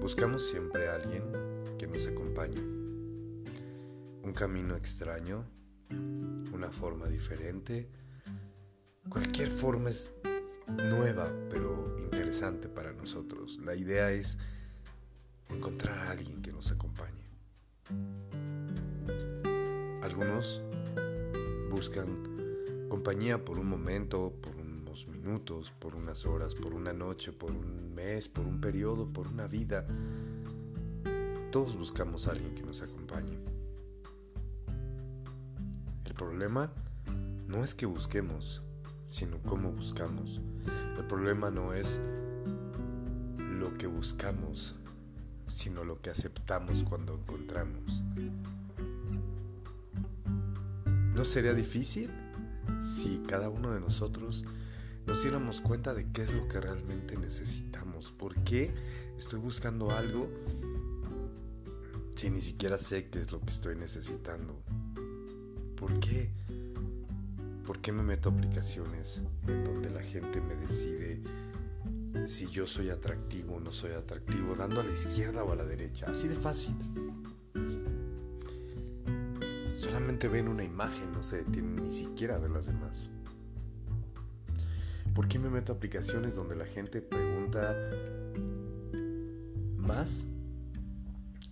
Buscamos siempre a alguien que nos acompañe. Un camino extraño, una forma diferente. Cualquier forma es nueva, pero interesante para nosotros. La idea es encontrar a alguien que nos acompañe. Algunos buscan compañía por un momento, por minutos, por unas horas, por una noche, por un mes, por un periodo, por una vida. Todos buscamos a alguien que nos acompañe. El problema no es que busquemos, sino cómo buscamos. El problema no es lo que buscamos, sino lo que aceptamos cuando encontramos. ¿No sería difícil si cada uno de nosotros nos diéramos cuenta de qué es lo que realmente necesitamos? ¿Por qué estoy buscando algo si ni siquiera sé qué es lo que estoy necesitando? ¿Por qué? ¿Por qué me meto a aplicaciones en donde la gente me decide si yo soy atractivo o no soy atractivo, dando a la izquierda o a la derecha? Así de fácil. Solamente ven una imagen, no se detienen ni siquiera ver las demás. ¿Por qué me meto a aplicaciones donde la gente pregunta más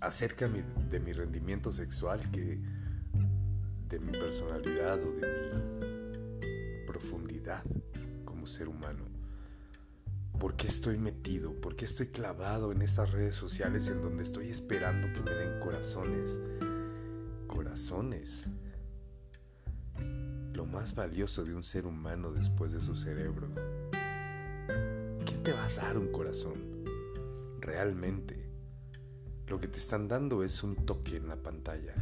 acerca de mi rendimiento sexual que de mi personalidad o de mi profundidad como ser humano. ¿Por qué estoy metido? ¿Por qué estoy clavado en esas redes sociales en donde estoy esperando que me den corazones? Corazones. Lo más valioso de un ser humano después de su cerebro. ¿Quién te va a dar un corazón? Realmente. Lo que te están dando es un toque en la pantalla.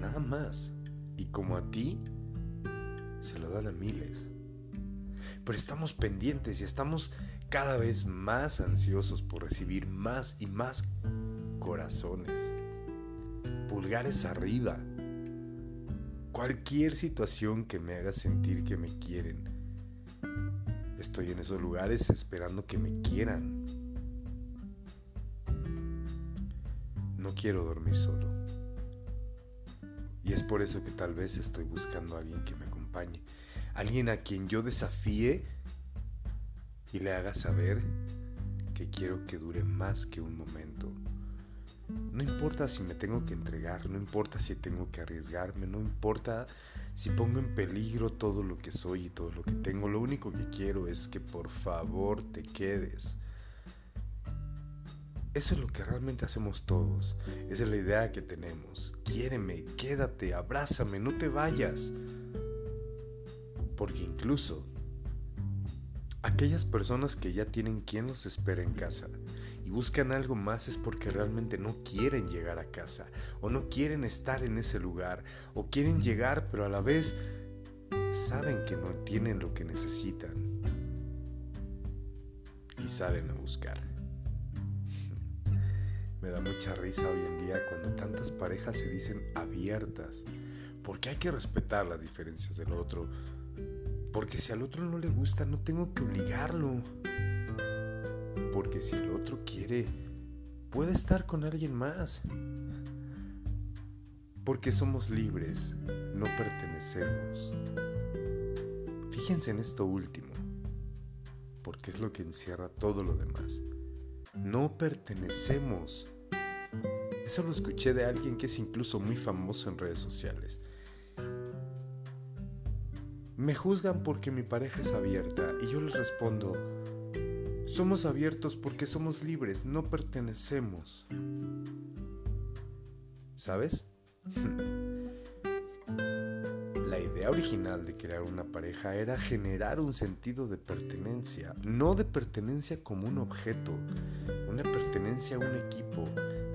Nada más. Y como a ti, se lo dan a miles. Pero estamos pendientes y estamos cada vez más ansiosos por recibir más y más corazones. Pulgares arriba. Cualquier situación que me haga sentir que me quieren. Estoy en esos lugares esperando que me quieran. No quiero dormir solo. Y es por eso que tal vez estoy buscando a alguien que me Alguien a quien yo desafíe y le haga saber que quiero que dure más que un momento. No importa si me tengo que entregar, no importa si tengo que arriesgarme, no importa si pongo en peligro todo lo que soy y todo lo que tengo. Lo único que quiero es que por favor te quedes. Eso es lo que realmente hacemos todos. Esa es la idea que tenemos. Quiéreme, quédate, abrázame, no te vayas. Porque incluso aquellas personas que ya tienen quien los espera en casa y buscan algo más es porque realmente no quieren llegar a casa o no quieren estar en ese lugar o quieren llegar pero a la vez saben que no tienen lo que necesitan y salen a buscar. Me da mucha risa hoy en día cuando tantas parejas se dicen abiertas, porque hay que respetar las diferencias del otro, porque si al otro no le gusta, no tengo que obligarlo. Porque si el otro quiere, puede estar con alguien más. Porque somos libres, no pertenecemos. Fíjense en esto último, porque es lo que encierra todo lo demás. No pertenecemos. Eso lo escuché de alguien que es incluso muy famoso en redes sociales. Me juzgan porque mi pareja es abierta y yo les respondo, somos abiertos porque somos libres, no pertenecemos. ¿Sabes? La idea original de crear una pareja era generar un sentido de pertenencia, no de pertenencia como un objeto, una pertenencia a un equipo,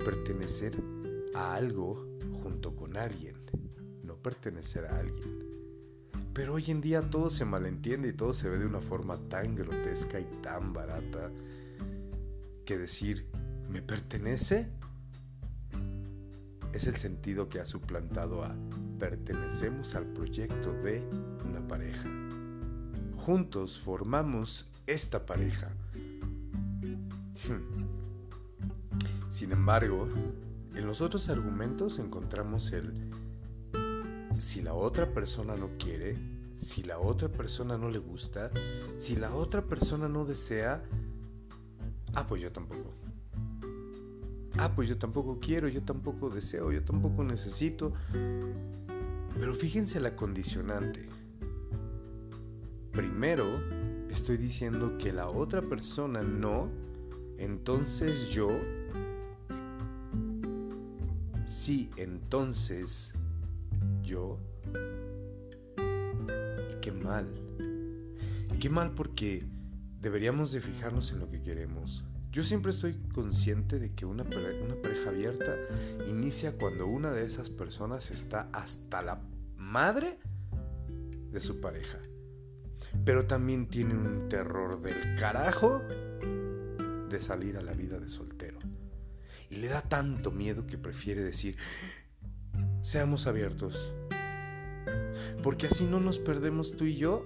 pertenecer a algo junto con alguien, no pertenecer a alguien. Pero hoy en día todo se malentiende y todo se ve de una forma tan grotesca y tan barata que decir, ¿me pertenece? Es el sentido que ha suplantado a pertenecemos al proyecto de una pareja. Juntos formamos esta pareja. Hmm. Sin embargo, en los otros argumentos encontramos el si la otra persona no quiere, si la otra persona no le gusta, si la otra persona no desea, ah, pues yo tampoco. Ah, pues yo tampoco quiero, yo tampoco deseo, yo tampoco necesito. Pero fíjense la condicionante. Primero, estoy diciendo que la otra persona no, entonces yo sí, entonces yo. Y qué mal. qué mal porque deberíamos de fijarnos en lo que queremos. Yo siempre estoy consciente de que una, una pareja abierta inicia cuando una de esas personas está hasta la madre de su pareja. Pero también tiene un terror del carajo de salir a la vida de soltero. Y le da tanto miedo que prefiere decir, seamos abiertos. Porque así no nos perdemos tú y yo,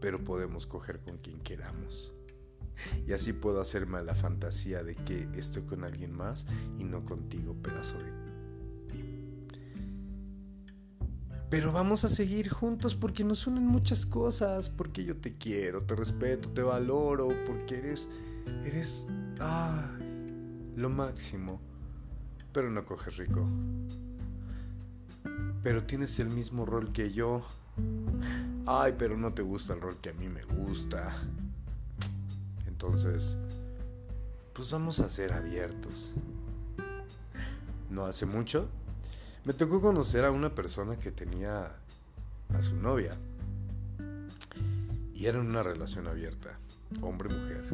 pero podemos coger con quien queramos. Y así puedo hacerme la fantasía de que estoy con alguien más y no contigo, pedazo de... Pero vamos a seguir juntos porque nos unen muchas cosas, porque yo te quiero, te respeto, te valoro, porque eres... eres... Ah, lo máximo. Pero no coges rico pero tienes el mismo rol que yo. Ay, pero no te gusta el rol que a mí me gusta. Entonces, pues vamos a ser abiertos. No hace mucho, me tocó conocer a una persona que tenía a su novia. Y era una relación abierta, hombre-mujer.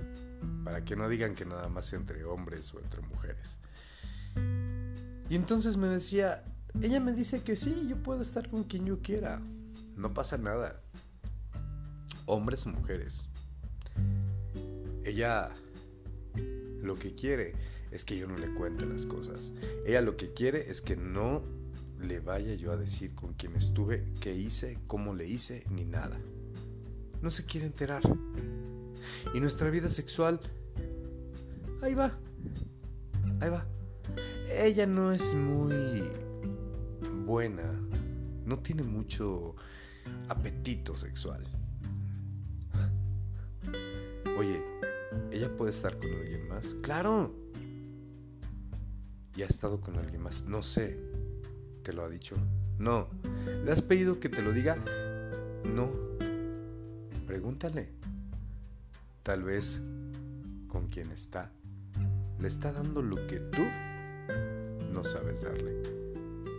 Para que no digan que nada más entre hombres o entre mujeres. Y entonces me decía, ella me dice que sí, yo puedo estar con quien yo quiera. No pasa nada. Hombres o mujeres. Ella lo que quiere es que yo no le cuente las cosas. Ella lo que quiere es que no le vaya yo a decir con quién estuve, qué hice, cómo le hice, ni nada. No se quiere enterar. Y nuestra vida sexual, ahí va. Ahí va. Ella no es muy buena, no tiene mucho apetito sexual. Oye, ¿ella puede estar con alguien más? Claro. ¿Y ha estado con alguien más? No sé. ¿Te lo ha dicho? No. ¿Le has pedido que te lo diga? No. Pregúntale. Tal vez con quien está le está dando lo que tú no sabes darle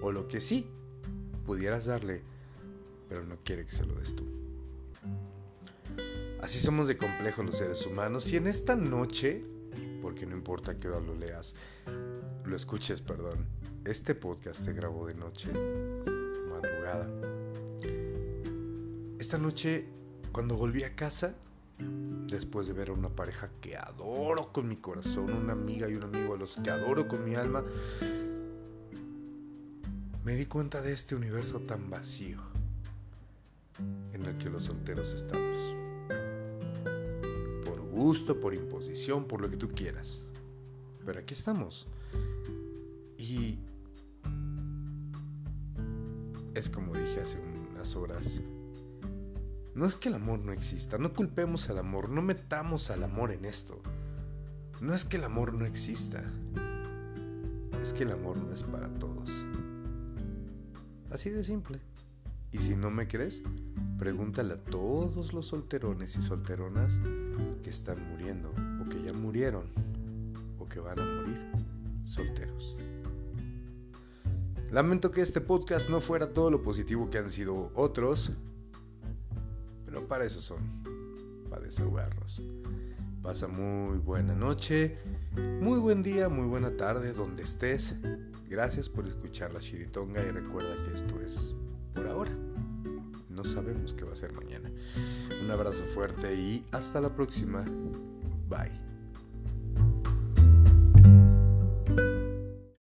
o lo que sí pudieras darle, pero no quiere que se lo des tú. Así somos de complejos los seres humanos y en esta noche, porque no importa que ahora lo leas, lo escuches, perdón, este podcast se grabó de noche, madrugada. Esta noche, cuando volví a casa, después de ver a una pareja que adoro con mi corazón, una amiga y un amigo a los que adoro con mi alma, me di cuenta de este universo tan vacío en el que los solteros estamos. Por gusto, por imposición, por lo que tú quieras. Pero aquí estamos. Y es como dije hace unas horas. No es que el amor no exista, no culpemos al amor, no metamos al amor en esto. No es que el amor no exista, es que el amor no es para todos. Así de simple. Y si no me crees, pregúntale a todos los solterones y solteronas que están muriendo, o que ya murieron, o que van a morir solteros. Lamento que este podcast no fuera todo lo positivo que han sido otros, pero para eso son, para desahogarnos. Pasa muy buena noche, muy buen día, muy buena tarde, donde estés. Gracias por escuchar la Chiritonga y recuerda que esto es por ahora. No sabemos qué va a ser mañana. Un abrazo fuerte y hasta la próxima. Bye.